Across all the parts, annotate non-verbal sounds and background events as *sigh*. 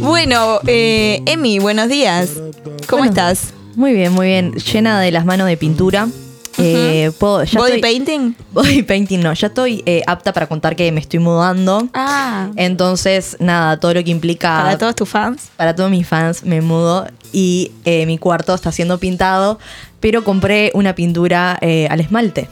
Bueno, eh, Emi, buenos días. ¿Cómo estás? Muy bien, muy bien. Llena de las manos de pintura. Eh, puedo- ya ¿Body estoy- painting? *laughs* Body painting no, ya estoy eh, apta para contar que me estoy mudando. Ah, Entonces, nada, todo lo que implica para todos tus fans. para todos mis fans me mudo y eh, mi cuarto está siendo pintado, pero compré una pintura al esmalte.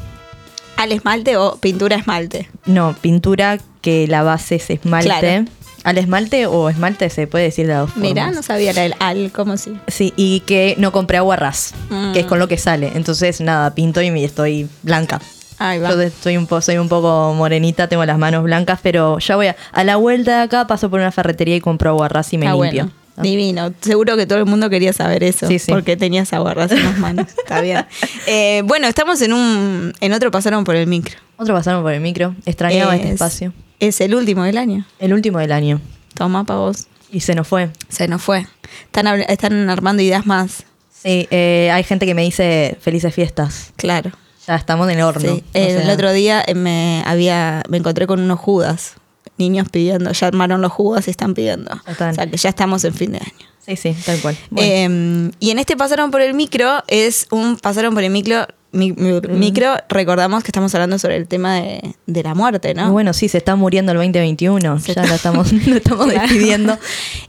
¿Al esmalte o pintura esmalte? No, pintura que la base es esmalte. Claro. Al esmalte o esmalte se puede decir de dos formas. Mirá, no sabía del al, ¿cómo sí? Sí, y que no compré agua ras, Mm. que es con lo que sale. Entonces, nada, pinto y estoy blanca. Ahí va. Yo estoy un, po- soy un poco morenita, tengo las manos blancas, pero ya voy a, a la vuelta de acá, paso por una ferretería y compro agua ras y me limpio. bueno. Divino. Seguro que todo el mundo quería saber eso. Sí, sí. Porque tenías aguarras en las manos. *laughs* Está bien. Eh, bueno, estamos en un. En otro pasaron por el micro. Otro pasaron por el micro, extrañaba este Es- espacio. Es el último del año. El último del año. Toma para vos. Y se nos fue. Se nos fue. Están, están armando ideas más. Sí, eh, hay gente que me dice felices fiestas. Claro. Ya estamos en el horno. Sí. El sea, otro día eh, me había me encontré con unos judas. Niños pidiendo, ya armaron los judas y están pidiendo. Están. O sea que ya estamos en fin de año. Sí, sí, tal cual. Bueno, Eh, y en este pasaron por el micro es un pasaron por el micro mi- mi- micro recordamos que estamos hablando sobre el tema de, de la muerte, ¿no? bueno, sí, se está muriendo el 2021. Se ya lo estamos, *laughs* lo estamos Claro. despidiendo.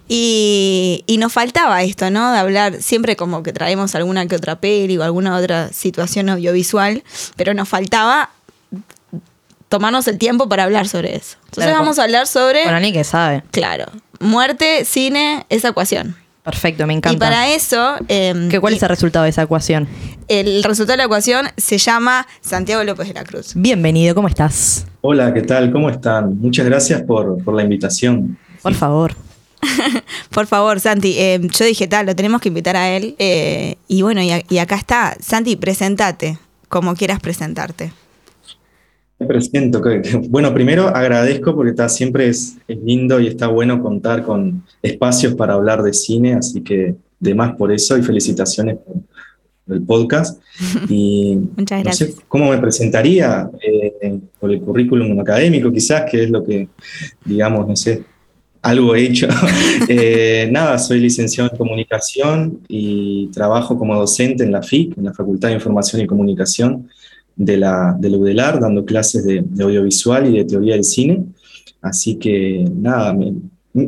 Y, y nos faltaba esto, ¿no? De hablar, siempre como que traemos alguna que otra peli o alguna otra situación audiovisual, pero nos faltaba tomarnos el tiempo para hablar sobre eso. Entonces Claro, vamos a hablar sobre, Con alguien que sabe. claro, muerte, cine, esa ecuación. Perfecto, me encanta. Y para eso... eh, ¿Qué, ¿Cuál y- es el resultado de esa ecuación? el resultado de la ecuación se llama Santiago López de la Cruz. Bienvenido, ¿cómo estás? Hola, ¿qué tal? ¿Cómo están? Muchas gracias por, por la invitación. Por favor. *laughs* Por favor, Santi, eh, yo dije tal, lo tenemos que invitar a él. eh, y bueno, y, a- y acá está. Santi, presentate como quieras presentarte. Me presento. que- Bueno, primero agradezco porque está, siempre es, es lindo y está bueno contar con espacios para hablar de cine, así que de más por eso y felicitaciones por, por el podcast. *laughs* Y Muchas no sé gracias. cómo me presentaría eh, por el currículum académico, quizás, que es lo que, digamos, no sé, algo he hecho. *laughs* Eh, nada, soy licenciado en comunicación y trabajo como docente en la FIC, en la Facultad de Información y Comunicación de la, de la UDELAR, dando clases de, de audiovisual y de teoría del cine. Así que nada, me-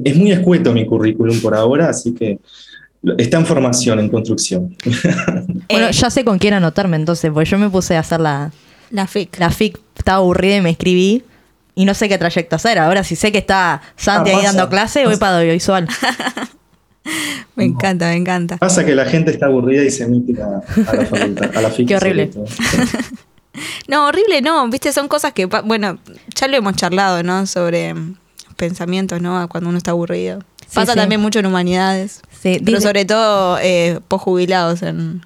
es muy escueto mi currículum por ahora, así que está en formación, en construcción. *laughs* Bueno, Eh, ya sé con quién anotarme entonces, porque yo me puse a hacer la, la FIC. la FIC, estaba aburrida y me escribí. Y no sé qué trayecto hacer. Ahora si sé que está Santi Ah, ahí dando clase, voy para audiovisual. *laughs* Me encanta, me encanta. Pasa que la gente está aburrida y se mete a, a la facultad, a la *laughs* FIC. Qué horrible. *laughs* No, horrible no, viste, son cosas que, bueno, ya lo hemos charlado, ¿no? Sobre mm, pensamientos, ¿no? Cuando uno está aburrido. Sí, Pasa sí. también mucho en humanidades. Sí, Pero dice- sobre todo eh, posjubilados en,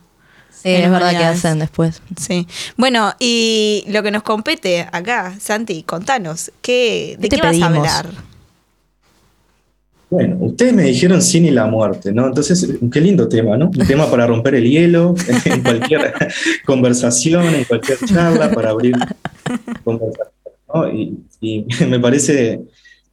sí, en es verdad que hacen después. Sí. Bueno, y lo que nos compete acá, Santi, contanos, ¿qué, ¿de ¿Qué vas a hablar? Bueno, ustedes me dijeron cine y la muerte, ¿no? Entonces, qué lindo tema, ¿no? Un tema para romper el hielo *laughs* en cualquier *laughs* conversación, en cualquier charla, para abrir conversación, ¿no? Y, *laughs* me parece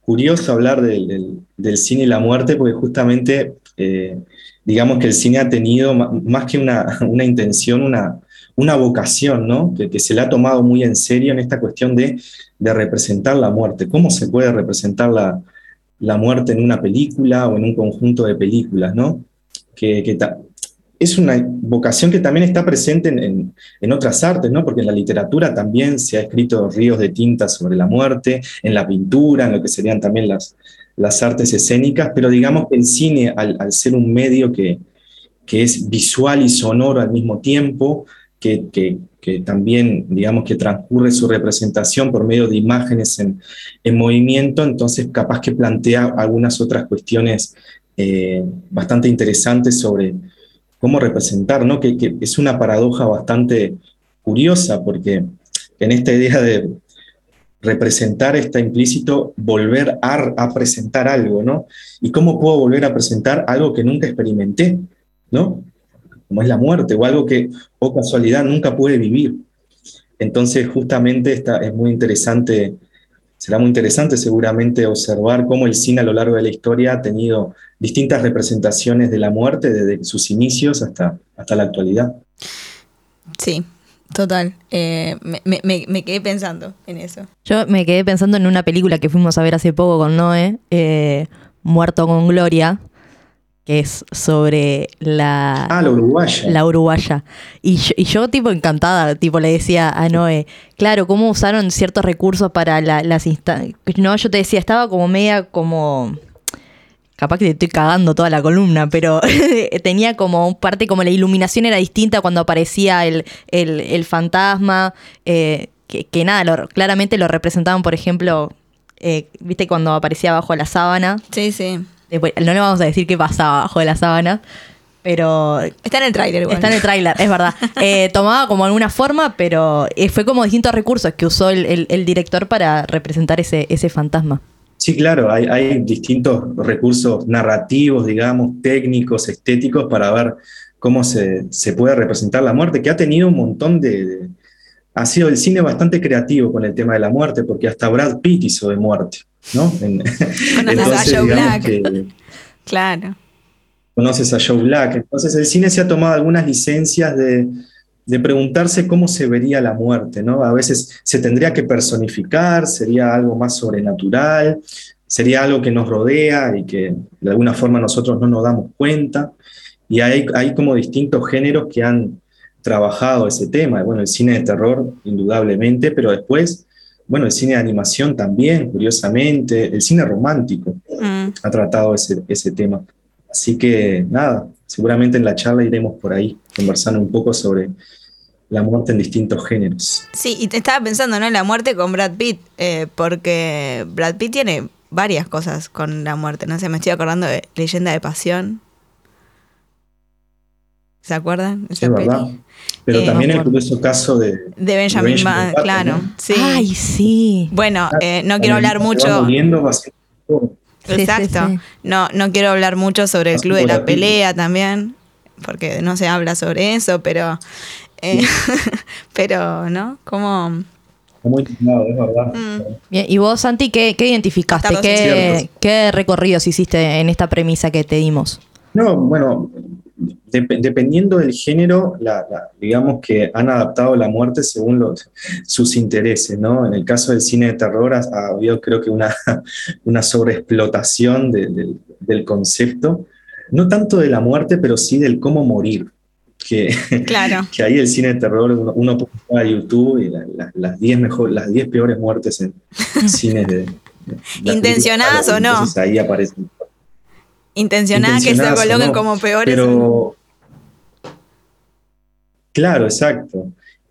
curioso hablar del, cine y la muerte, porque justamente, eh, digamos que el cine ha tenido más que una, una intención, una, una vocación, ¿no? Que, se le ha tomado muy en serio en esta cuestión de, de representar la muerte. ¿Cómo se puede representar la, la muerte en una película o en un conjunto de películas, ¿no? Que, es una vocación que también está presente en, en- en otras artes, ¿no? Porque en la literatura también se ha escrito ríos de tinta sobre la muerte, en la pintura, en lo que serían también las, las artes escénicas, pero digamos que el cine, al, al ser un medio que, que es visual y sonoro al mismo tiempo, que, también, digamos, que transcurre su representación por medio de imágenes en, en movimiento, entonces capaz que plantea algunas otras cuestiones eh, bastante interesantes sobre cómo representar, ¿no? Que, es una paradoja bastante curiosa, porque en esta idea de representar está implícito volver a presentar algo, ¿no? ¿Y cómo puedo volver a presentar algo que nunca experimenté, ¿no? Como es la muerte, o algo que, o casualidad, nunca pude vivir. Entonces, justamente esta, es muy interesante será muy interesante seguramente observar cómo el cine a lo largo de la historia ha tenido distintas representaciones de la muerte desde sus inicios hasta, hasta la actualidad. Sí, total. Eh, me, me- me quedé pensando en eso. Yo me quedé pensando en una película que fuimos a ver hace poco con Noé, eh, Muerto con Gloria, que es sobre la, Ah, la uruguaya. la uruguaya. Y yo, y yo, tipo, encantada, tipo, le decía a Noé, claro, cómo usaron ciertos recursos para la- las instancias. No, yo te decía, estaba como media como... Capaz que te estoy cagando toda la columna, pero *laughs* tenía como un parte, como la iluminación era distinta cuando aparecía el, el- el fantasma, eh, que, que nada, lo- claramente lo representaban, por ejemplo, eh, viste cuando aparecía bajo la sábana. Sí, sí. Después, no le vamos a decir qué pasaba bajo de la sábana, pero Está en el tráiler igual. Está en el tráiler, es verdad. *laughs* Eh, tomaba como alguna forma, pero eh, fue como distintos recursos que usó el, el- el director para representar ese, ese fantasma. Sí, claro, hay, hay distintos recursos narrativos, digamos, técnicos, estéticos para ver cómo se, se puede representar la muerte, que ha tenido un montón de, de- Ha sido el cine bastante creativo con el tema de la muerte, porque hasta Brad Pitt hizo de muerte, ¿no? *laughs* En- a Joe Black. que Claro. conoces a Joe Black. Entonces el cine se ha tomado algunas licencias de, de preguntarse cómo se vería la muerte, ¿no? A veces se tendría que personificar, sería algo más sobrenatural, sería algo que nos rodea y que de alguna forma nosotros no nos damos cuenta. Y hay, hay como distintos géneros que han trabajado ese tema. Bueno, el cine de terror, indudablemente, pero después, bueno, el cine de animación también, curiosamente, el cine romántico Mm. ha tratado ese, ese tema. Así que nada, seguramente en la charla iremos por ahí conversando un poco sobre la muerte en distintos géneros. Sí, y te estaba pensando, ¿no? La muerte con Brad Pitt, eh, porque Brad Pitt tiene varias cosas con la muerte. No sé, me estoy acordando de Leyenda de Pasión. ¿Se acuerdan? Es Esa verdad. Pero Eh, también el curioso caso de, De Benjamin, Benjamin Button, Button, claro. ¿no? Sí. Ay, sí. Bueno, eh, no quiero hablar mucho. muriendo, va haciendo todo. Sí, sí, Exacto. No, no quiero hablar mucho sobre el club de la pelea también, porque no se habla sobre eso, pero. eh, *laughs* pero, ¿no? Como. Muy indignado, es verdad. Mm. Bien, y vos, Santi, ¿qué, qué identificaste? ¿Qué, ¿Qué recorridos hiciste en esta premisa que te dimos? No, bueno, dep- dependiendo del género, la- la- digamos que han adaptado la muerte según los, sus intereses, ¿no? En el caso del cine de terror ha, ha habido creo que una, *laughs* una sobreexplotación de- del- del concepto, no tanto de la muerte, pero sí del cómo morir. Que, *laughs* Claro. que ahí el cine de terror, uno, uno a YouTube y la- la- las 10 mejor, las 10 peores muertes en *laughs* cines de... ¿Intencionadas o no? Entonces ahí aparecen Intencionada que se coloquen no, como peores. Pero. Claro, exacto.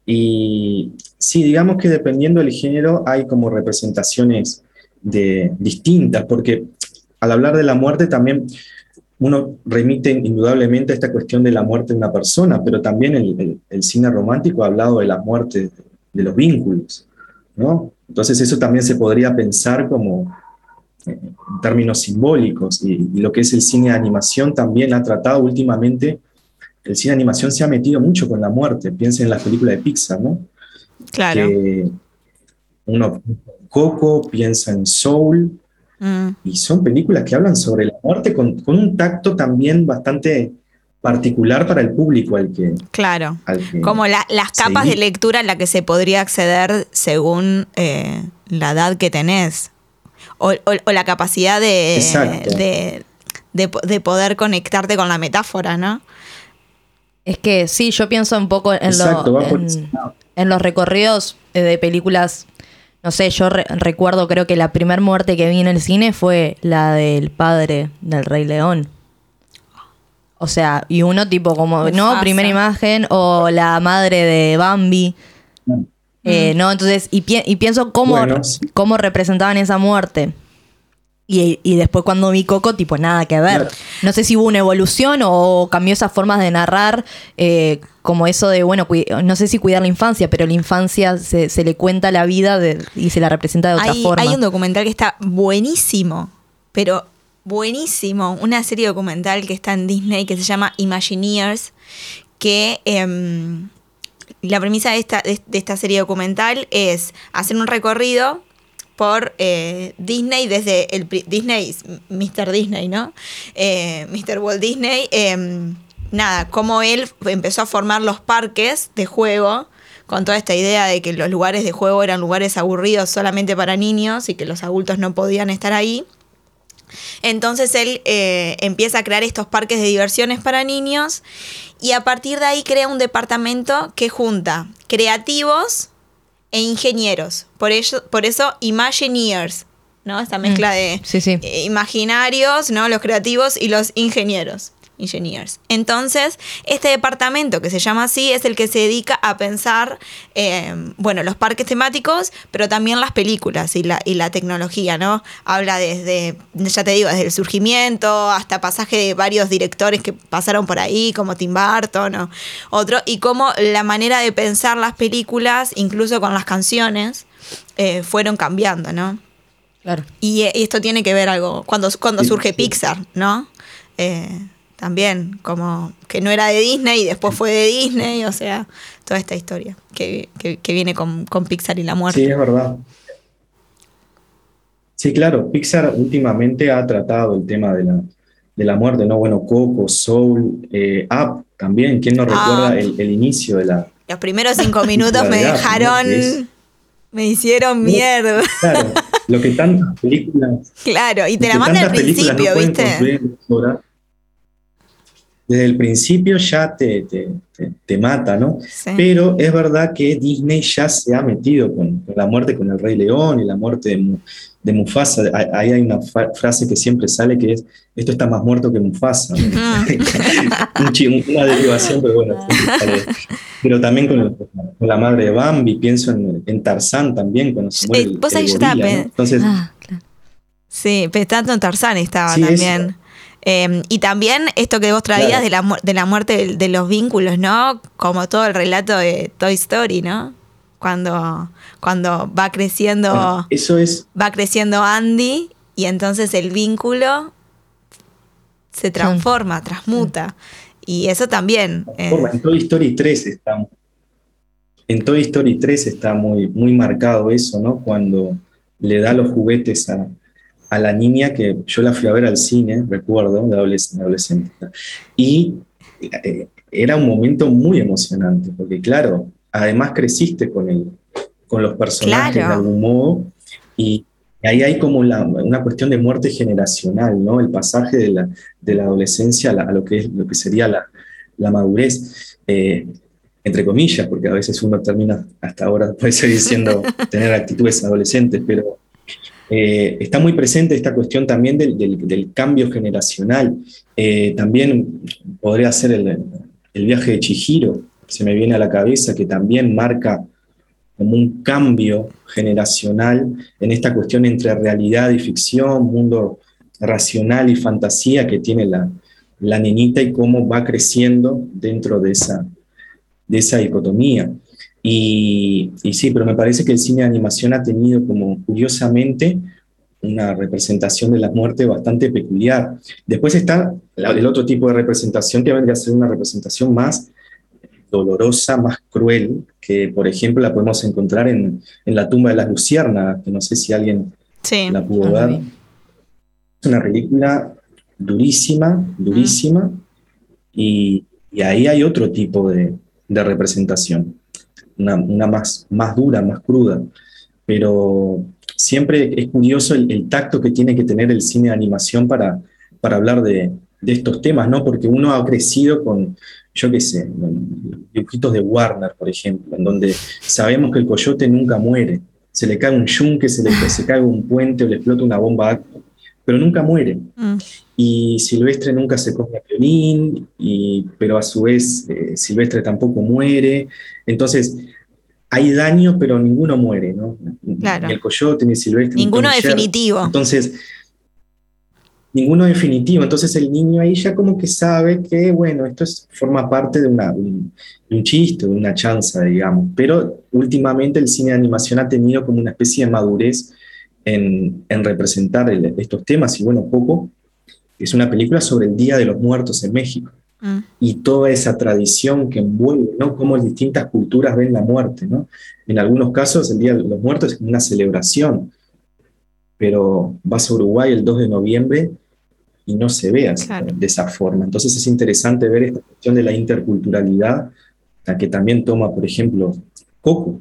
Y sí, digamos que dependiendo del género hay como representaciones de, distintas, porque al hablar de la muerte también uno remite indudablemente a esta cuestión de la muerte de una persona, pero también el, el- el cine romántico ha hablado de la muerte de los vínculos, ¿no? Entonces eso también se podría pensar como en términos simbólicos y, y lo que es el cine de animación también ha tratado últimamente, el cine de animación se ha metido mucho con la muerte, piensen en las películas de Pixar, ¿no? claro. Que uno Coco piensa en Soul, Mm. y son películas que hablan sobre la muerte con, con un tacto también bastante particular para el público al que... Claro. al que- Como la- las capas de lectura en la que se podría acceder según eh, la edad que tenés. O, o- o la capacidad de, de, de po- de poder conectarte con la metáfora, ¿no? Es que sí, yo pienso un poco en, Exacto, en- los recorridos eh, de películas. No sé, yo re- recuerdo, creo que la primera muerte que vi en el cine fue la del padre del Rey León. O sea, y uno tipo como, ¿no? Primera imagen, o la madre de Bambi. Eh, ¿No? Entonces, y, pi- y pienso cómo, Bueno, cómo representaban esa muerte. Y, y después cuando vi Coco, tipo, nada que ver. No sé si hubo una evolución o cambió esas formas de narrar, eh, como eso de, bueno, no sé si cuidar la infancia, pero la infancia se, se le cuenta la vida de- y se la representa de otra Hay, forma. hay un documental que está buenísimo, pero buenísimo. Una serie documental que está en Disney que se llama Imagineers, que em, la premisa de esta, de, esta serie documental es hacer un recorrido por eh, Disney desde el Disney, Mr. Disney, ¿no? Eh, Mr. Walt Disney. Em, nada, cómo él empezó a formar los parques de juego con toda esta idea de que los lugares de juego eran lugares aburridos solamente para niños y que los adultos no podían estar ahí. Entonces él eh, empieza a crear estos parques de diversiones para niños y a partir de ahí crea un departamento que junta creativos e ingenieros. Por, ello, por eso Imagineers, ¿no? Esta mezcla mm. de imaginarios, ¿no? Los creativos y los ingenieros. Engineers. Entonces, este departamento que se llama así es el que se dedica a pensar, eh, bueno, los parques temáticos, pero también las películas y la, y la tecnología, ¿no? Habla desde, ya te digo, desde el surgimiento hasta pasaje de varios directores que pasaron por ahí, como Tim Burton o otro, y cómo la manera de pensar las películas, incluso con las canciones, eh, fueron cambiando, ¿no? Claro. Y, esto tiene que ver algo, cuando, cuando surge Pixar, ¿no? Eh, también, como que no era de Disney y después fue de Disney, o sea, toda esta historia que, viene con, Pixar y la muerte. Sí, es verdad. Sí, claro, Pixar últimamente ha tratado el tema de la, de la muerte, ¿no? Bueno, Coco, Soul, eh, Up también, ¿quién no ah. recuerda el, inicio de la... Los primeros cinco minutos *laughs* me dejaron... Me hicieron mierda. Claro, lo que tantas películas... *laughs* Claro, y te la manda al principio, ¿viste? Desde el principio ya te, te, mata, ¿no? Pero es verdad que Disney ya se ha metido con, la muerte con el Rey León y la muerte de, Mufasa. Ahí hay una frase que siempre sale que es, esto está más muerto que Mufasa. *laughs* *laughs* una derivación, pero bueno. pero también con, la madre de Bambi, pienso en, Tarzán también, cuando se muere el, Entonces, ah, Sí, pensando en Tarzán estaba también. Em, y también esto que vos traías de, la, de la muerte de, los vínculos, ¿no? Como todo el relato de Toy Story, ¿no? Cuando, cuando va creciendo. eso es. Va creciendo Andy y entonces el vínculo se transforma, transmuta. Y eso también. Eh, en Toy Story 3 está. En Toy Story 3 está muy, muy marcado eso, ¿no? Cuando le da los juguetes a, a la niña que yo la fui a ver al cine, recuerdo, de adolescente. Y eh, era un momento muy emocionante, porque claro, además creciste con, el, con los personajes de algún modo, y ahí hay como una cuestión de muerte generacional, ¿no? El pasaje de la, de la adolescencia a, lo, que es, lo que sería la, la madurez. Eh, entre comillas, porque a veces uno termina hasta ahora, puede seguir diciendo, *laughs* tener actitudes adolescentes, pero eh, está muy presente esta cuestión también del, cambio generacional. Eh, también podría ser el, viaje de Chihiro, se me viene a la cabeza, que también marca como un cambio generacional en esta cuestión entre realidad y ficción, mundo racional y fantasía que tiene la, la niñita y cómo va creciendo dentro de esa, de esa dicotomía. Y, sí, pero me parece que el cine de animación ha tenido como curiosamente una representación de la muerte bastante peculiar. Después está el otro tipo de representación que vendría a ser una representación más dolorosa, más cruel, que por ejemplo la podemos encontrar en, La tumba de las luciérnagas, que no sé si alguien la pudo ver. Es una película durísima, durísima, y, ahí hay otro tipo de representación una, más, más dura, más cruda, pero siempre es curioso el, tacto que tiene que tener el cine de animación para, para hablar de, estos temas, ¿no? Porque uno ha crecido con, yo qué sé, dibujitos de Warner, por ejemplo, en donde sabemos que el coyote nunca muere. Se le cae un yunque, se le se cae un puente o le explota una bomba, pero nunca muere. Mm y Silvestre nunca se come a Pionín, y, pero a su vez eh, Silvestre tampoco muere. Entonces, hay daño, pero ninguno muere, ¿no? Ni el coyote, ni Silvestre. Ninguno definitivo. Entonces, ninguno definitivo. Entonces el niño ahí ya como que sabe que, bueno, esto es, forma parte de, una, un, chiste, de una chanza, digamos. Pero últimamente el cine de animación ha tenido como una especie de madurez en, en representar estos temas y bueno, poco es una película sobre el Día de los Muertos en México mm. y toda esa tradición que envuelve, ¿no? Cómo distintas culturas ven la muerte, ¿no? En algunos casos el Día de los Muertos es una celebración, pero vas a Uruguay el 2 de noviembre y no se ve así, Claro. de esa forma. Entonces es interesante ver esta cuestión de la interculturalidad, la que también toma, por ejemplo, Coco.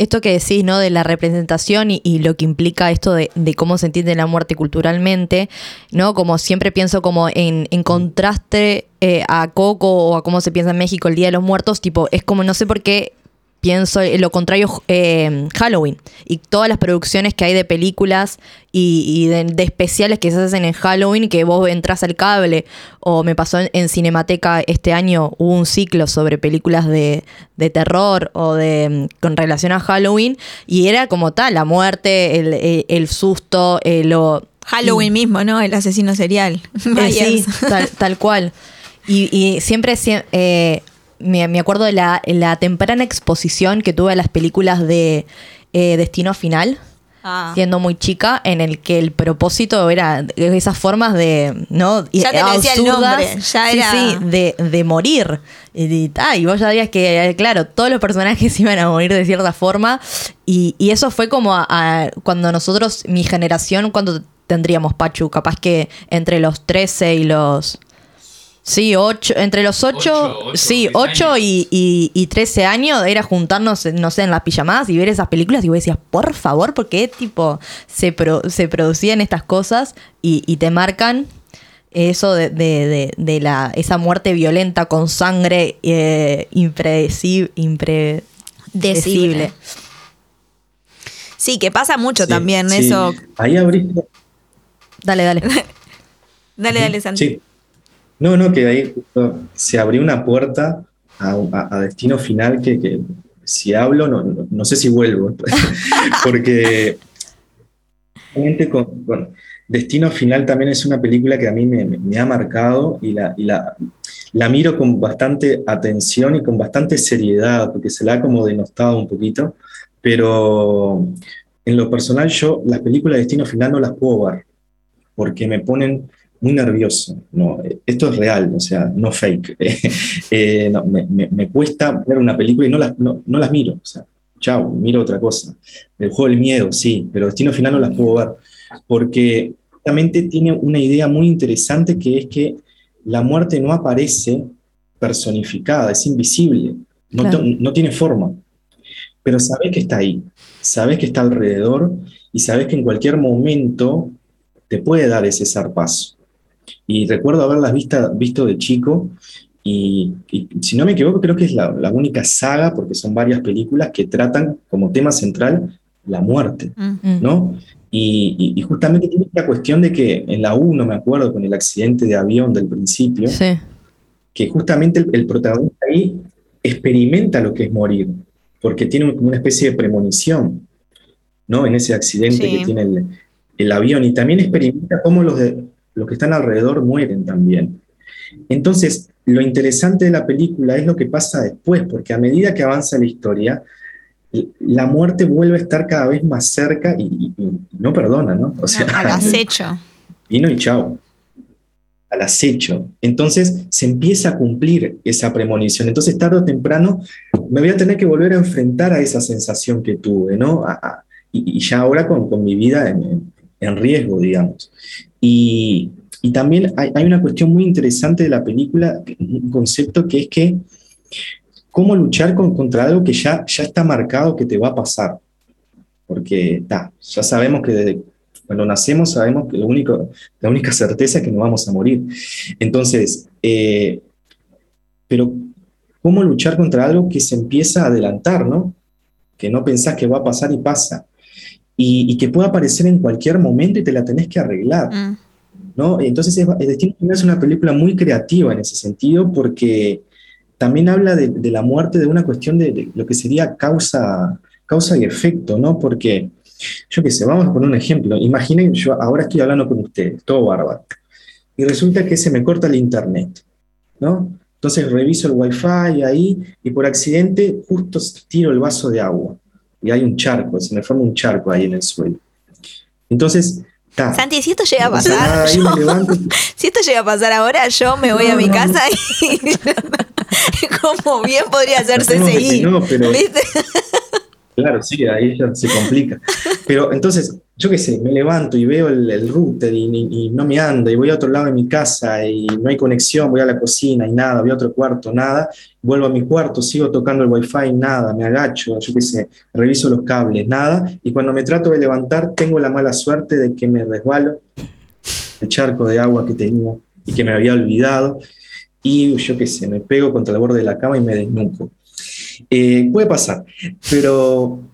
Esto que decís, ¿no? De la representación y, lo que implica esto de, de cómo se entiende la muerte culturalmente, ¿no? Como siempre pienso como en, en contraste eh, a Coco o a cómo se piensa en México el Día de los Muertos, tipo, es como, no sé por qué pienso en lo contrario eh, Halloween y todas las producciones que hay de películas y, y de, de especiales que se hacen en Halloween que vos entras al cable o me pasó en, en Cinemateca este año hubo un ciclo sobre películas de, de terror o de mm, con relación a Halloween y era como tal la muerte el, el- el susto eh, lo Halloween mismo, ¿no? El asesino serial. *laughs* eh, sí, tal, tal cual. Y, y siempre sie- eh, me, me acuerdo de la, la temprana exposición que tuve a las películas de eh, Destino Final, Ah. siendo muy chica, en el que el propósito era esas formas de, ¿no? Ya te decía el absurdas, nombre, ya sí, era- sí, de, de morir. Y, ah, vos ya sabías que, eh, claro, todos los personajes *laughs* iban a morir de cierta forma. Y, y eso fue como a- a- cuando nosotros, mi generación, cuando tendríamos Pachu, capaz que entre los 13 y los... Sí, ocho, entre los 8, Ocho, ocho, sí, diez 8 años. y, y, y 13 años era juntarnos, no sé, en las pijamadas y ver esas películas y vos decías, por favor, ¿por qué tipo se, pro- se producían estas cosas y, y te marcan eso de, de- de- de la, esa muerte violenta con sangre eh, impredecible, impredecible. Sí, que pasa mucho Sí, también sí. eso. Ahí abriste. Dale, dale. *laughs* Dale, dale, Santi. Sí. No, no, que ahí se abrió una puerta a, a- a destino final que, que si hablo, no, no, sé si vuelvo. *laughs* Porque con, con Destino Final también es una película que a mí me ha marcado y, la, y la, la miro con bastante atención y con bastante seriedad, porque se la ha como denostado un poquito. Pero en lo personal, yo las películas de Destino Final no las puedo ver porque me ponen muy nervioso. No, esto es real, o sea, no fake. *laughs* Eh, no, me, me- me cuesta ver una película y no las, no, no las miro. O sea, chao, miro otra cosa. El juego del miedo, sí, pero Destino Final no las puedo ver. Porque realmente tiene una idea muy interesante que es que la muerte no aparece personificada, es invisible, no, Claro. no tiene forma. Pero sabes que está ahí, sabes que está alrededor y sabes que en cualquier momento te puede dar ese zarpazo. Y recuerdo haberlas vista, visto de chico y, y si no me equivoco creo que es la, la única saga, porque son varias películas que tratan como tema central la muerte. ¿no? Y, y- y justamente tiene esta cuestión de que en la 1, me acuerdo, con el accidente de avión del principio, Sí. que justamente el, el protagonista ahí experimenta lo que es morir, porque tiene como una especie de premonición, ¿no? En ese accidente Sí. que tiene el, el avión, y también experimenta cómo los, de, los que están alrededor mueren también. Entonces, lo interesante de la película es lo que pasa después, porque a medida que avanza la historia, la muerte vuelve a estar cada vez más cerca y, y- y no perdona, ¿no? O sea, Al *laughs* acecho. vino y chao, al acecho. Entonces se empieza a cumplir esa premonición. Entonces tarde o temprano me voy a tener que volver a enfrentar a esa sensación que tuve, ¿no? A- a- y, y ya ahora con, con mi vida en, en- en riesgo, digamos. Y, y también hay, hay una cuestión muy interesante de la película, un concepto que es que cómo luchar con- contra algo que ya, ya está marcado que te va a pasar. Porque ta, ya sabemos que desde cuando nacemos sabemos que lo único, la única certeza es que nos vamos a morir. Entonces, eh, pero ¿cómo luchar contra algo que se empieza a adelantar, ¿no? Que no pensás que va a pasar y pasa. Y, y que puede aparecer en cualquier momento y te la tenés que arreglar. Mm. ¿no? Entonces, es, Destino es una película muy creativa en ese sentido porque también habla de, de la muerte de una cuestión de, de lo que sería causa, causa y efecto, ¿no? Porque, yo qué sé, vamos a poner un ejemplo. Imaginen, yo ahora estoy hablando con ustedes, todo bárbaro, y resulta que se me corta el internet, ¿no? Entonces reviso el wifi ahí y por accidente justo tiro el vaso de agua y hay un charco, se me forma un charco ahí en el suelo. Entonces, ta, Santi, si esto llega a pasar, ahí yo- *laughs* si esto llega a pasar ahora, yo me voy a mi no, casa y *laughs* como bien podría pero- ¿Viste? Claro, sí, ahí ya se complica. Pero entonces, yo qué sé, me levanto y veo el, el router y, y- y no me anda, y voy a otro lado de mi casa y no hay conexión, voy a la cocina y nada, voy a otro cuarto, nada, vuelvo a mi cuarto, sigo tocando el wifi, nada, me agacho, yo qué sé, reviso los cables, nada, y cuando me trato de levantar tengo la mala suerte de que me resbalo el charco de agua que tenía y que me había olvidado, y yo qué sé, me pego contra el borde de la cama y me desnuco. Eh, puede pasar, pero...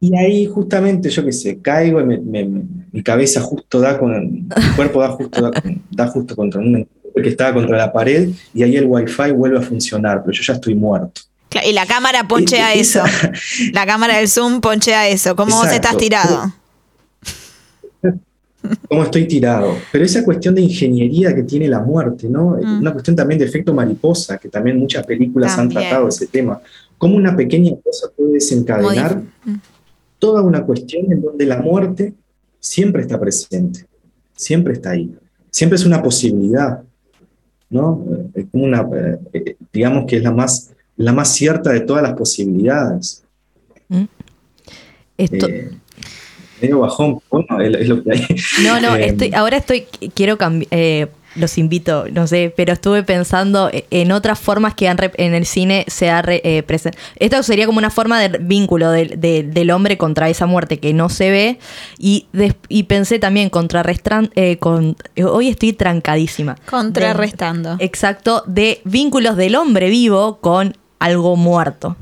Y ahí justamente, yo qué sé, caigo y me- me- me- mi cabeza justo da con... Mi cuerpo da justo, da, justo contra un... que estaba contra la pared y ahí el wifi vuelve a funcionar, pero yo ya estoy muerto. Y la cámara ponchea Y- eso. esa- La cámara del Zoom ponchea eso. ¿Cómo vos Exacto. estás tirado? cómo estoy tirado. Pero esa cuestión de ingeniería que tiene la muerte, ¿no? Mm. Una cuestión también de efecto mariposa, que también muchas películas También. han tratado ese tema. Cómo una pequeña cosa puede desencadenar Modif- Mm. Toda una cuestión en donde la muerte siempre está presente, siempre está ahí, siempre es una posibilidad, ¿no? Es como una, eh, eh, digamos que es la más, la más cierta de todas las posibilidades. Esto, Eh, medio bajón, bueno, es, lo que hay. No, no, *laughs* Eh, estoy, ahora estoy, quiero cambiar, los invito, no sé, pero estuve pensando e- en otras formas que han en el cine se ha presentado. Esto sería como una forma de vínculo del- de- del hombre contra esa muerte que no se ve y, y pensé también contrarrestar, eh, con, hoy estoy trancadísima. Contrarrestando. De- exacto, de vínculos del hombre vivo con algo muerto.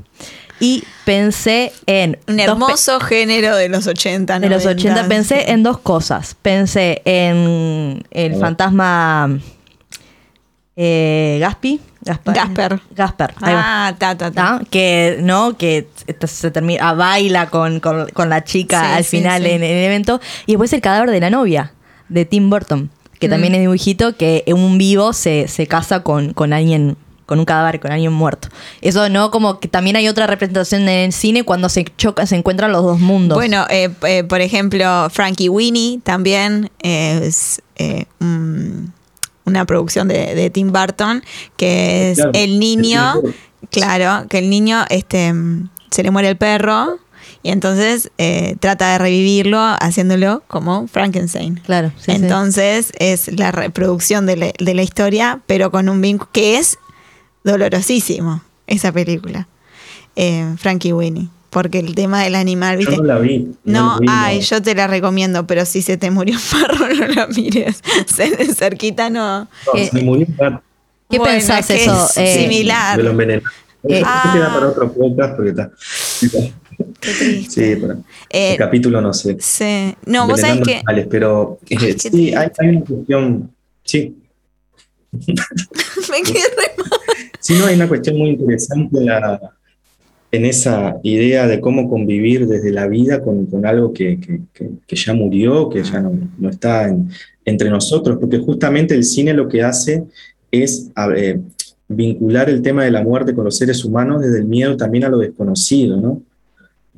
Y pensé en... Un hermoso género de los 80, de los 90. 80 pensé en dos cosas. Pensé en el fantasma eh, Gaspi. Gaspar. Gasper. Gasper. Ah, ta, ta, ta. ¿Tá? Que, ¿no? que se termina, ah, baila con, con- con la chica Sí, al sí, final sí. En, en el evento. Y después el cadáver de la novia, de Tim Burton, que Mm. también es dibujito, que en un vivo se, se casa con, con alguien, con un cadáver, con alguien muerto. Eso, ¿no? Como que también hay otra representación en el cine cuando se chocan, se encuentran los dos mundos. Bueno, eh, eh, por ejemplo, Frankie Winnie también es eh, un- una producción de, de Tim Burton, que es Claro, el niño, claro, que el niño este, se le muere el perro y entonces eh, trata de revivirlo haciéndolo como Frankenstein. Claro, sí, sí. entonces es la reproducción de la, de la historia, pero con un vínculo que es dolorosísimo, esa película, eh, Frankie Winnie. Porque el tema del animal, Yo ¿viste? no la vi. No, la vi, ay, no. yo te la recomiendo, pero si se te murió un perro, *laughs* no la mires. Se de cerquita no. No, ¿Qué- se murió un gato. ¿Qué Bueno, pensás que eso? es Eh, similar. Me lo envenené. Eh, ah. queda para otro podcast porque está. Qué triste. Sí, para Eh, el capítulo no sé. sí. No, vos sabés que. animales, pero eh, sí, hay, hay una cuestión. Sí, *laughs* Me quedé re mal. Sí, no, hay una cuestión muy interesante la- en esa idea de cómo convivir desde la vida con, con algo que, que- que- ya murió, que ya no, no está en- entre nosotros, porque justamente el cine lo que hace es eh, vincular el tema de la muerte con los seres humanos desde el miedo también a lo desconocido, ¿no?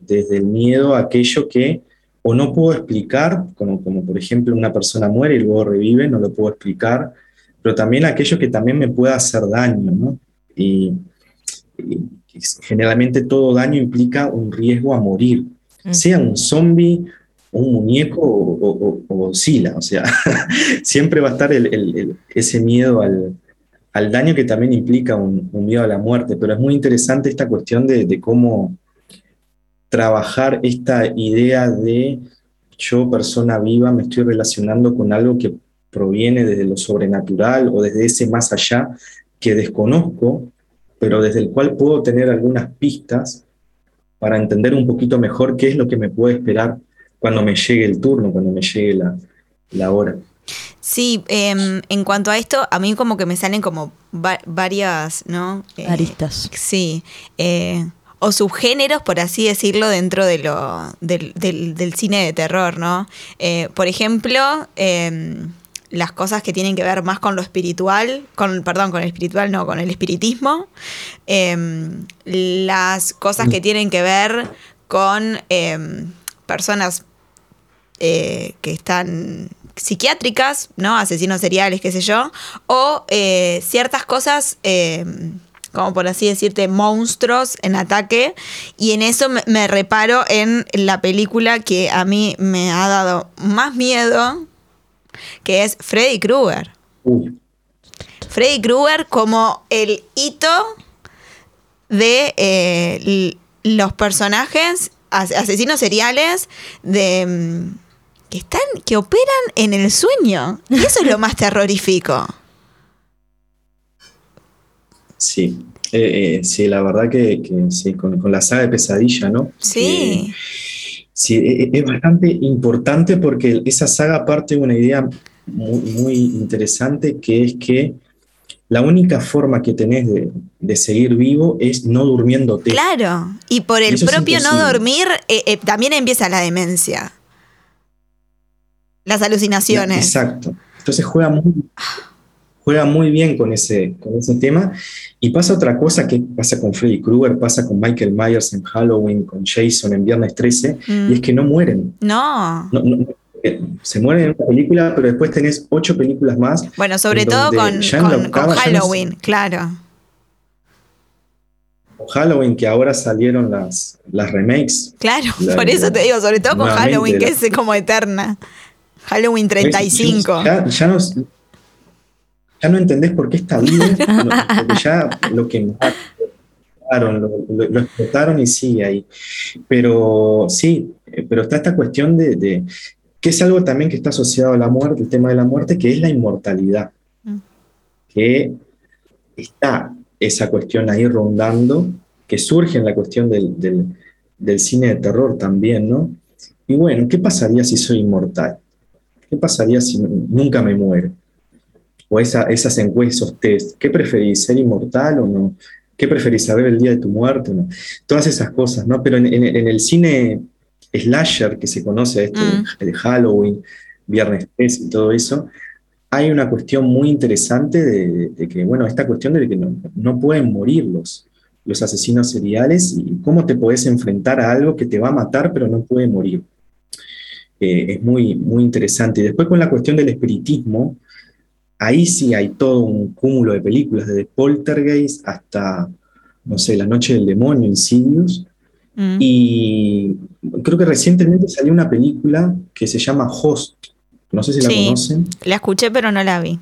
Desde el miedo a aquello que o no puedo explicar, como, como por ejemplo una persona muere y luego revive, no lo puedo explicar, pero también aquello que también me pueda hacer daño, ¿no? Y, y generalmente todo daño implica un riesgo a morir, sea un zombie, un muñeco o, o- o- o Godzilla, o sea, *laughs* siempre va a estar el- el- el- ese miedo al, al daño que también implica un, un miedo a la muerte, pero es muy interesante esta cuestión de, de cómo trabajar esta idea de yo, persona viva, me estoy relacionando con algo que proviene desde lo sobrenatural o desde ese más allá que desconozco, pero desde el cual puedo tener algunas pistas para entender un poquito mejor qué es lo que me puede esperar cuando me llegue el turno, cuando me llegue la, la hora. Sí, em, en cuanto a esto, a mí como que me salen como va- varias, ¿no? Eh, Aristas. Sí. eh, o subgéneros, por así decirlo, dentro de lo, del, del- del cine de terror, ¿no? Eh, por ejemplo, em, las cosas que tienen que ver más con lo espiritual, con, perdón, con el espiritual, no, con el espiritismo. Em, las cosas que tienen que ver con em, personas eh, que están psiquiátricas, ¿no? Asesinos seriales, qué sé yo, o eh, ciertas cosas eh, como por así decirte, monstruos en ataque. Y en eso me, me reparo en la película que a mí me ha dado más miedo, que es Freddy Krueger. Freddy Krueger como el hito de eh, los personajes as- asesinos seriales de mm, que están que operan en el sueño y eso es lo más terrorífico sí. Eh, eh, sí, la verdad que, que sí, con, con la saga de Pesadilla, ¿no? sí sí, e- e- es bastante importante porque esa saga parte de una idea muy, muy interesante que es que la única forma que tenés de, de seguir vivo es no durmiéndote. claro y por el Eso propio no dormir eh, eh, también empieza la demencia las alucinaciones Exacto. Entonces juega muy, juega muy bien con ese, con ese tema. Y pasa otra cosa que pasa con Freddy Krueger, pasa con Michael Myers en Halloween, con Jason en Viernes 13, Mm. y es que no mueren. no No- no- se mueren en una película, pero después tenés ocho películas más. bueno sobre todo con, con- con octava no se- Halloween claro con Halloween, que ahora salieron las, las remakes. Claro, La- por eso te digo, sobre todo con Halloween, que es como eterna. Halloween 35. Ya, ya no, ya no entendés por qué está vivo, *laughs* porque ya lo que mataron, lo, lo- lo explotaron y sigue ahí. Pero sí, eh, pero está esta cuestión de, de- que es algo también que está asociado a la muerte, el tema de la muerte, que es la inmortalidad. Mm. Que está esa cuestión ahí rondando, que surge en la cuestión del, del- del cine de terror también, ¿no? Y bueno, ¿qué pasaría si soy inmortal? ¿Qué pasaría si nunca me muero? O esa, esas encuestas, test, ¿qué preferís, ser inmortal o no? ¿Qué preferís, saber el día de tu muerte o no? Todas esas cosas, ¿no? Pero en, en- en el cine slasher que se conoce, este, Mm. de Halloween, Viernes 3 y todo eso, hay una cuestión muy interesante de, de- de que, bueno, esta cuestión de que no, no pueden morir los, los asesinos seriales y cómo te podés enfrentar a algo que te va a matar pero no puede morir. Eh, es muy, muy interesante. Y después con la cuestión del espiritismo, ahí sí hay todo un cúmulo de películas, desde Poltergeist hasta, no sé, La Noche del Demonio, Insidious. Mm. Y creo que recientemente salió una película que se llama Host. No sé si la Sí. conocen. La escuché, pero no la vi.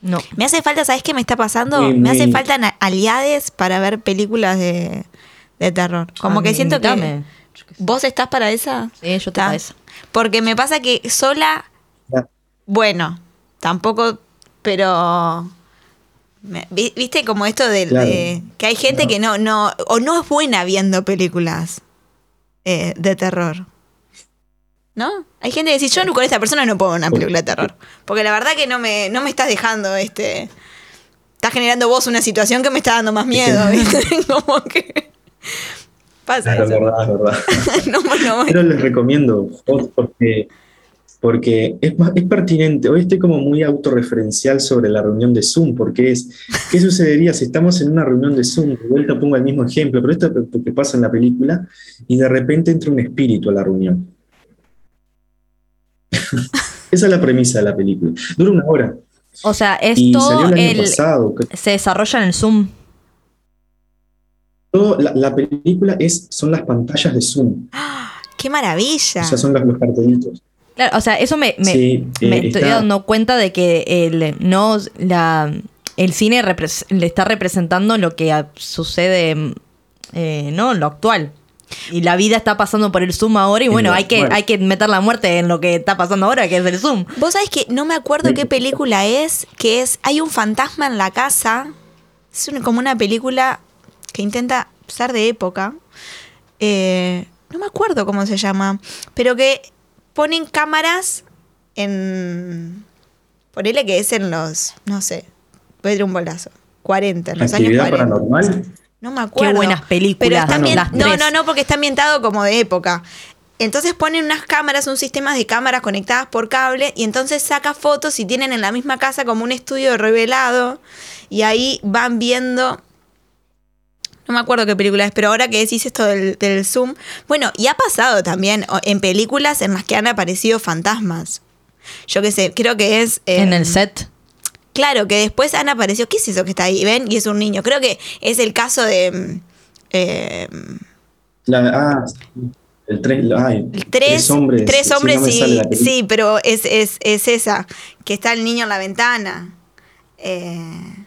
No. Me hace falta, ¿sabes qué me está pasando? Muy, Me hace falta aliades para ver películas de, de terror. Como A que mí, siento que. ¿Vos estás para esa? Sí, yo te eso. Porque me pasa que sola. Bueno, tampoco. Pero. ¿Viste como esto de, Claro. de- que hay gente No. que no, no. O no es buena viendo películas eh, de terror. ¿No? Hay gente que dice, yo no- con esta persona no puedo ver una película de terror. Porque la verdad que no me, no me estás dejando, este. Estás generando vos una situación que me está dando más miedo, ¿viste? *laughs* Como que. Pasa Claro, es eso. verdad, es verdad. *laughs* No, no, Pero les recomiendo porque, porque es, más- es pertinente. Hoy estoy como muy autorreferencial sobre la reunión de Zoom, porque es, ¿qué sucedería si estamos en una reunión de Zoom? De vuelta pongo el mismo ejemplo, pero esto es lo que pasa en la película, y de repente entra un espíritu a la reunión. *laughs* Esa es la premisa de la película. Dura una hora. O sea, es y todo salió el año el. pasado. creo. Se desarrolla en el Zoom. Todo- la, la película es, son las pantallas de Zoom. *gasps* ¡Qué maravilla! O sea, son los, los cartelitos. Claro, o sea, eso me, me, Sí, me eh, estoy está- dando cuenta de que el, no, la, el cine le está representando lo que sucede, eh, ¿no? Lo actual. Y la vida está pasando por el Zoom ahora y En bueno, hay que, hay que meter la muerte en lo que está pasando ahora, que es el Zoom. Vos sabés que no me acuerdo qué película es, que es, hay un fantasma en la casa, es una- como una película que intenta ser de época, Eh, no me acuerdo cómo se llama, pero que ponen cámaras en, ponele que es en los, no sé, voy a dar un bolazo, 40, en los años Actividad 40. paranormal. No me acuerdo. Qué buenas películas. Pero está Ah, no. las no, no, no, porque está ambientado como de época. Entonces ponen unas cámaras, un sistema de cámaras conectadas por cable y entonces saca fotos y tienen en la misma casa como un estudio revelado y ahí van viendo... No me acuerdo qué película es, pero ahora que decís esto del, del Zoom... Bueno, y ha pasado también en películas en las que han aparecido fantasmas. Yo qué sé, creo que es... en em, el set. Claro, que después Ana apareció. ¿Qué es eso que está ahí? ¿Ven? Y es un niño. Creo que es el caso de. mm, eh, La- ah, sí. el tres, ay, tres, hombres. tres sí, hombres película. Sí, pero es, es, es esa. Que está el niño en la ventana. Eh,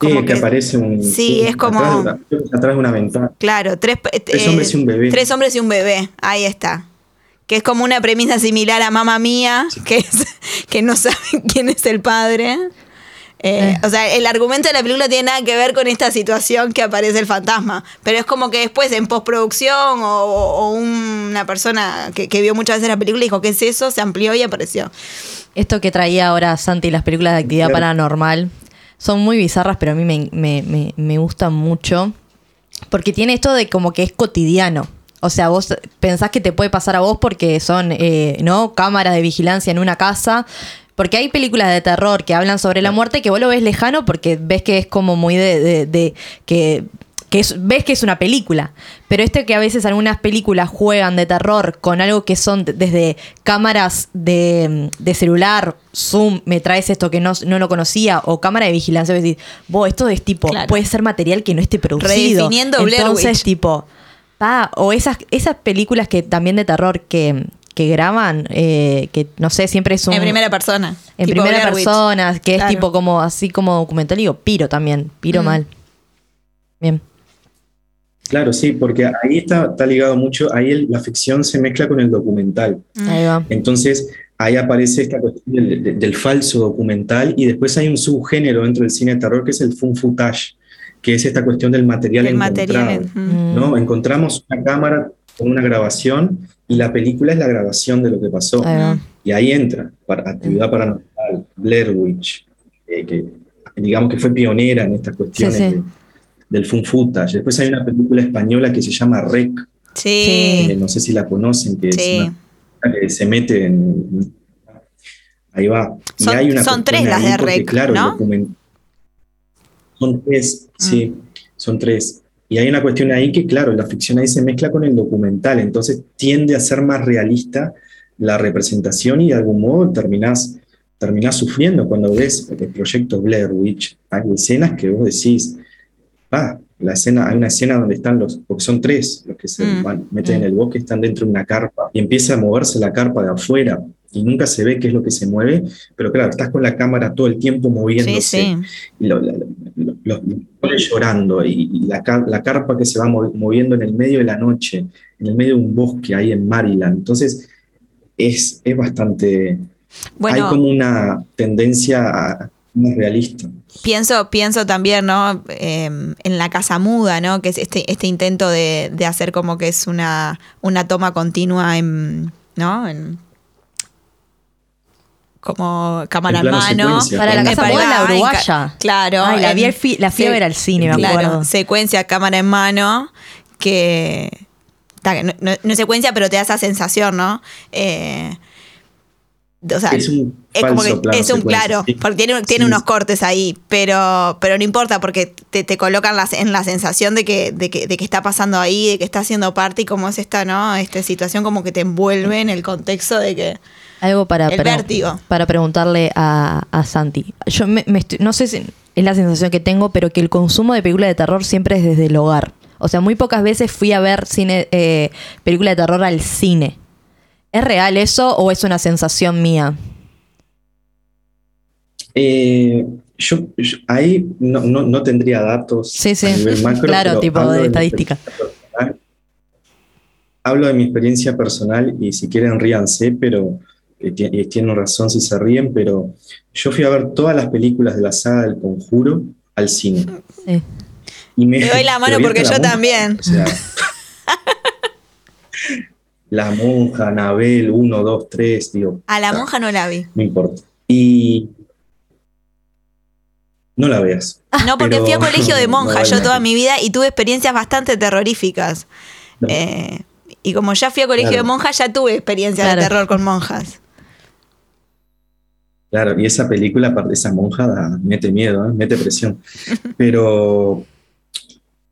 Sí, como que, que- aparece un. Sí, es como- Atrás atrás de una ventana. Claro, tres, Tres eh, hombres y un bebé. Tres hombres y un bebé, ahí está. Que es como una premisa similar a Mamma Mía, que es que no saben *laughs* quién es el padre. Eh, Eh. O sea, el argumento de la película tiene nada que ver con esta situación que aparece el fantasma. Pero es como que después en postproducción o, o una persona que, que vio muchas veces la película dijo, ¿qué es eso? Se amplió y apareció. Esto que traía ahora Santi, las películas de actividad Claro. paranormal, son muy bizarras, pero a mí me, me, me, me gustan mucho. Porque tiene esto de como que es cotidiano. O sea, vos pensás que te puede pasar a vos porque son, eh, ¿no? Cámaras de vigilancia en una casa. Porque hay películas de terror que hablan sobre la muerte que vos lo ves lejano porque ves que es como muy de, de- de- que, que es- ves que es una película. Pero este que a veces algunas películas juegan de terror con algo que son de- desde cámaras de, de celular, zoom, me traes esto que no, no lo conocía, o cámara de vigilancia, decís, vos, esto es tipo, Claro. puede ser material que no esté producido. Redefiniendo Blair Entonces, Witch. tipo, pa, o esas, esas películas que también de terror que, que graban, eh, que no sé, siempre es un... En primera persona. en tipo primera Blair Witch. persona, que Claro. es tipo como así como documental, digo, piro también, piro Mm. mal. Bien. Claro, sí, porque ahí está, está ligado mucho, ahí el- la ficción se mezcla con el documental. Mm. Ahí va. Entonces, ahí aparece esta cuestión del, de- del falso documental y después hay un subgénero dentro del cine de terror que es el fun footage, que es esta cuestión del material El encontrado. material. mm. ¿no? Encontramos una cámara con una grabación y la película es la grabación de lo que pasó. Ahí va. Y ahí entra para, actividad paranormal, Blair Witch, eh, que digamos que fue pionera en estas cuestiones Sí, sí. de- del fun footage. Después hay una película española que se llama Rec, Sí. eh, no sé si la conocen, que Sí. es una que se mete en... Ahí va. Y Son- hay una son tres las de porque, Rec, claro, el ¿no? document- Son tres, Mm. sí, son tres. Y hay una cuestión ahí que, claro, la ficción ahí se mezcla con el documental, entonces tiende a ser más realista la representación y de algún modo terminás, terminás sufriendo cuando ves el proyecto Blair Witch. Hay escenas que vos decís, ah, la escena, hay una escena donde están los, porque son tres los que se Mm. van- meten en Mm. el bosque, están dentro de una carpa y empieza a moverse la carpa de afuera y nunca se ve qué es lo que se mueve, pero claro, estás con la cámara todo el tiempo Sí, moviéndose sí. y lo- lo- lo- los llorando y, y la, la carpa que se va movi- moviendo en el medio de la noche, en el medio de un bosque ahí en Maryland. Entonces, es, es bastante... Bueno, hay como una tendencia a- más realista. Pienso, pienso también, ¿no? Eh, en la casa muda, ¿no? Que es este, este intento de, de hacer como que es una, una toma continua en, ¿no? En, como cámara En mano. Para la casa muda la uruguaya. Claro. Ay, la en- vi al fi- la fui a se- ver al cine, me claro, acuerdo. secuencia cámara en mano, que no, no- no es secuencia, pero te da esa sensación, ¿no? Eh, o sea, es un es como que plano es un claro, sí. porque tiene, tiene Sí. unos cortes ahí, pero, pero no importa porque te, te colocan las- en la sensación de que, de, que, de que está pasando ahí, de que está haciendo parte y como es esta, ¿no? Esta situación como que te envuelve en el contexto de que Algo para, El vértigo. para preguntarle a, a Santi. Yo me- me estoy- no sé si es la sensación que tengo, pero que el consumo de películas de terror siempre es desde el hogar. O sea, muy pocas veces fui a ver cine, eh, película de terror al cine. ¿Es real eso o es una sensación mía? Eh, yo, yo ahí no, no- no tendría datos Sí, sí. a nivel macro, *laughs* Claro, pero tipo hablo de mi estadística. experiencia personal. Hablo de mi experiencia personal y si quieren ríanse, pero eh, eh, tienen razón si se ríen, pero yo fui a ver todas las películas de la saga del Conjuro al cine. Sí. Y me, doy la mano porque ¿viste yo también. O sea, *laughs* la monja, Anabel, 1, 2, 3, digo. a la ah, monja no la vi. No importa. Y no la veas. *laughs* No, porque Pero- fui a colegio de *laughs* no vale yo toda mi vida y tuve experiencias bastante terroríficas. No. Eh, y como ya fui a colegio Claro. de monjas, ya tuve experiencias Claro. de terror con monjas. Claro, y esa película, aparte, esa monja da- mete miedo, ¿eh? mete presión. *laughs* Pero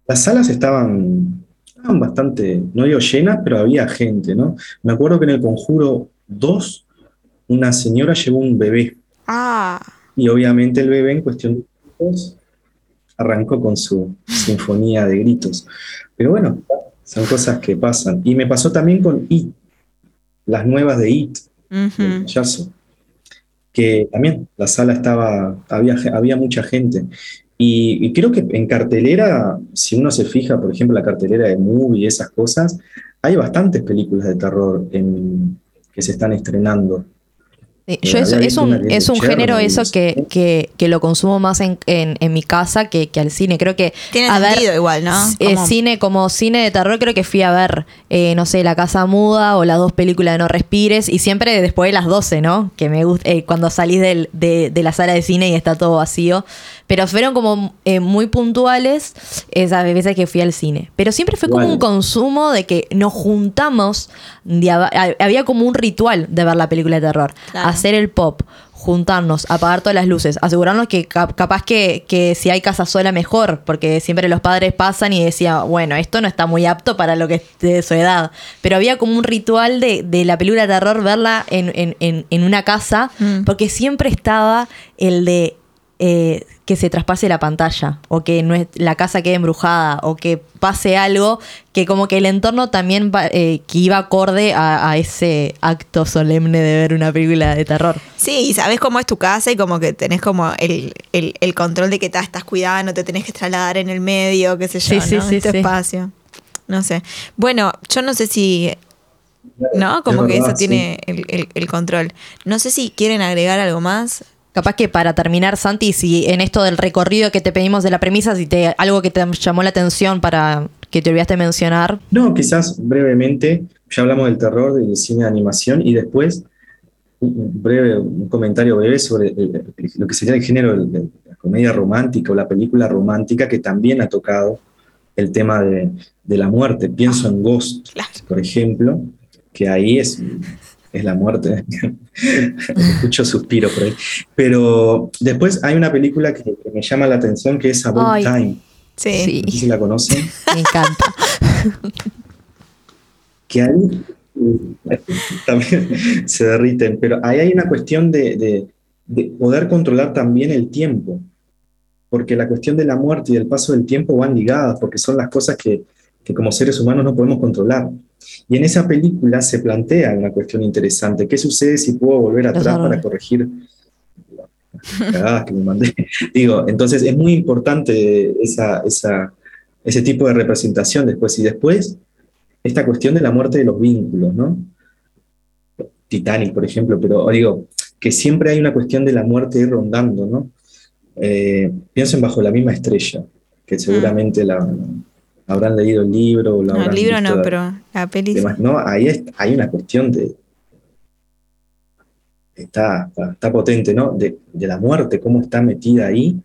las salas estaban, estaban bastante, no digo llenas, pero había gente, ¿no? Me acuerdo que en el Conjuro 2, una señora llevó un bebé. Ah, Y obviamente el bebé en cuestión de minutos arrancó con su sinfonía de gritos. Pero bueno, son cosas que pasan. Y me pasó también con It, las nuevas de It, Ujú. payaso, que también la sala estaba, había, había mucha gente. Y, y creo que en cartelera, si uno se fija, por ejemplo, la cartelera de movie y esas cosas, hay bastantes películas de terror en- que se están estrenando. Sí, Eh, yo eso, es un, es un género eso que, que, que lo consumo más en, en, en mi casa que, que al cine. Creo que Tiene a ver, sentido igual, ¿no? eh, Como- cine como cine de terror creo que fui a ver, eh, no sé, La Casa Muda o las dos películas de No Respires y siempre después de las 12, ¿no? Que me gusta, eh, cuando salís del- de, de la sala de cine y está todo vacío. Pero fueron como eh, muy puntuales esas veces que fui al cine. Pero siempre fue como un consumo de que nos juntamos, de hab- había como un ritual de ver la película de terror. Claro. Hacer el pop, juntarnos, apagar todas las luces, asegurarnos que cap- capaz que, que si hay casa sola mejor, porque siempre los padres pasan y decían, bueno, esto no está muy apto para lo que es de su edad. Pero había como un ritual de, de la película de terror, verla en, en- en- en una casa, Mm. porque siempre estaba el de eh, que se traspase la pantalla, o que no es- la casa quede embrujada, o que pase algo que como que el entorno también va- eh, que iba acorde a, a ese acto solemne de ver una película de terror. Sí, y sabes cómo es tu casa y como que tenés como el, el- el control de que ta, estás cuidada, no te tenés que trasladar en el medio, qué sé yo, Sí, sí. espacio. No sé. Bueno, yo no sé si, ¿no? Como Es que verdad, eso tiene el, el- el control. No sé si quieren agregar algo más. Capaz que para terminar, Santi, si en esto del recorrido que te pedimos de la premisa, si te algo que te llamó la atención para que te olvidaste mencionar. No, quizás brevemente, ya hablamos del terror, del cine de animación y después un breve, un comentario breve sobre el- el- lo que sería el género de, de la comedia romántica o la película romántica que también ha tocado el tema de, de la muerte. Pienso en Ghost, Claro. por ejemplo, que ahí es, es la muerte. *laughs* Escucho suspiro por ahí. Pero después hay una película que, que me llama la atención que es About Ay. Time. Sí. Sí. No sé si la conocen. *laughs* Me encanta. *laughs* que ahí eh, también se derriten, pero ahí hay una cuestión de, de- de poder controlar también el tiempo, porque la cuestión de la muerte y del paso del tiempo van ligadas, porque son las cosas que, que como seres humanos no podemos controlar. Y en esa película se plantea una cuestión interesante, ¿qué sucede si puedo volver atrás para corregir las cagadas que me mandé? *laughs* Digo, entonces es muy importante esa, esa, ese tipo de representación después. Y después, esta cuestión de la muerte de los vínculos, ¿no? Titanic, por ejemplo, pero digo, que siempre hay una cuestión de la muerte ahí rondando, ¿no? Eh, pienso en Bajo la misma estrella, que seguramente la, habrán leído el libro o la. No, el libro no, de- pero la peli. demás, ¿no? Ahí es- hay una cuestión de. Está, está, potente, ¿no? De, de la muerte, cómo está metida ahí.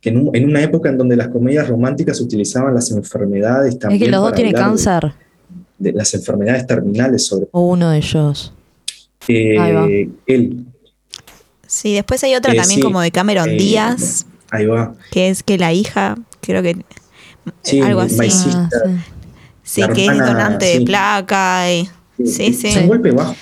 Que en, un- en una época en donde las comedias románticas utilizaban las enfermedades Es también. que los dos tienen de- cáncer. De, las enfermedades terminales sobre. O uno de ellos. Eh, Ahí va. él, Sí, después hay otra Eh, también sí. como de Cameron Eh, Díaz, ahí va. que es que la hija, creo que Sí, algo My así. Sister. Ah, sí. Que es donante de sí. placa. Y, sí, sí. Es un golpe bajo.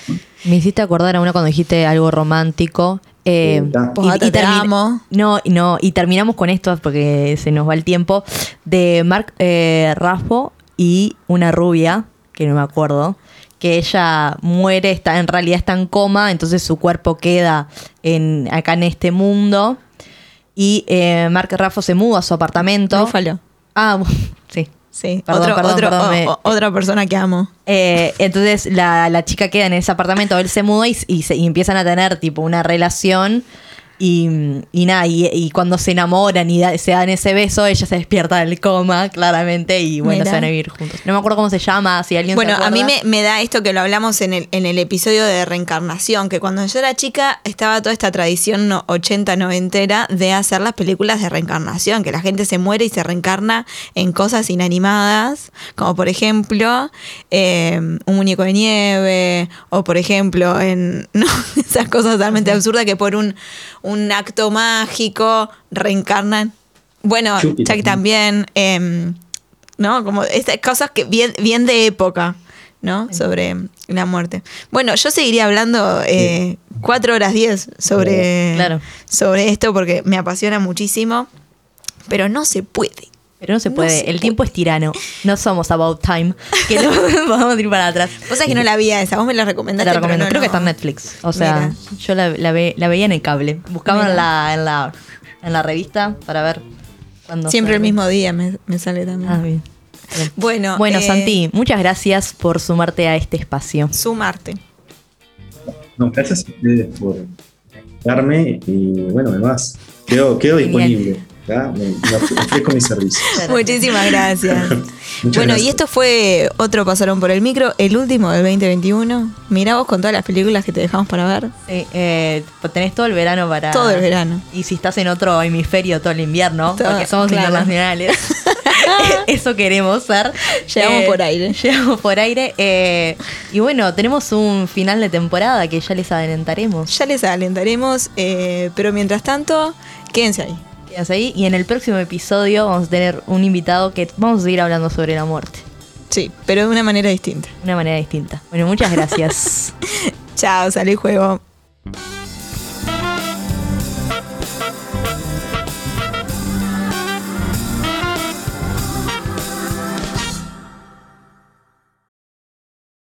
Me hiciste acordar a una cuando dijiste algo romántico. Eh. Postdata, te amo. No, no, y terminamos con esto porque se nos va el tiempo. De Mark eh, Raffo y una rubia, que no me acuerdo, que ella muere, está, en realidad está en coma, entonces su cuerpo queda en, acá en este mundo. Y eh, Mark Raffo se muda a su apartamento. Rúfalo. Ah, *laughs* sí. Sí, Perdón, otro, perdón, otro- perdón, o- me- o- otra persona que amo. Eh, entonces la, la chica queda en ese apartamento, él se muda y, y se- y empiezan a tener tipo una relación y, y nada, y, y cuando se enamoran y da- se dan ese beso, ella se despierta del coma, claramente, y bueno, Mira. se van a vivir juntos. No me acuerdo cómo se llama, si alguien Bueno, se a mí me, me da esto que lo hablamos en el, en el episodio de reencarnación, que cuando yo era chica estaba toda esta tradición no- 80-90 de hacer las películas de reencarnación, que la gente se muere y se reencarna en cosas inanimadas, como por ejemplo eh, un muñeco de nieve, o por ejemplo en *laughs* no, esas cosas totalmente absurdas que por un, un acto mágico reencarnan. Bueno, Chucky Chucky también. em, ¿no? Como estas cosas que bien, bien de época. ¿no? Sobre la muerte. Bueno, yo seguiría hablando eh, cuatro horas diez sobre, Claro. sobre esto porque me apasiona muchísimo, pero no se puede. Pero no se No puede. se el puede. tiempo es tirano. No somos about time. Que no *laughs* podemos ir para atrás. Vos sabés que no la vi a esa, vos me la Te recomendaste. la pero recomiendo. no, Creo que está en Netflix. O sea, Mira. yo la, la ve- la veía en el cable. Buscaba en la, en la en la revista para ver cuándo Siempre el mismo día me, me sale también. Ah, bien. Bien. Bueno, Bueno, eh, Santi, muchas gracias por sumarte a este espacio. Sumarte. No, gracias a ustedes por darme y bueno, además, quedo, quedo Genial. disponible. ¿Ya? Me, me ofrezco mi servicio. *laughs* Muchísimas gracias. *laughs* Bueno, y esto fue otro Pasaron por el Micro, el último del 2021. Mirá vos con todas las películas que te dejamos para ver. Sí, eh, tenés todo el verano para. Todo el verano. Y si estás en otro hemisferio, todo el invierno, Todo, porque somos claro. internacionales. *laughs* Eso queremos ser. Llegamos por aire. Llegamos por aire. eh, y bueno, tenemos un final de temporada que ya les adelantaremos. Ya les alentaremos, eh, pero mientras tanto, quédense ahí. Ahí. Y en el próximo episodio vamos a tener un invitado que vamos a seguir hablando sobre la muerte. Sí, pero de una manera distinta. De una manera distinta. Bueno, muchas gracias. *laughs* Chao, salí juego.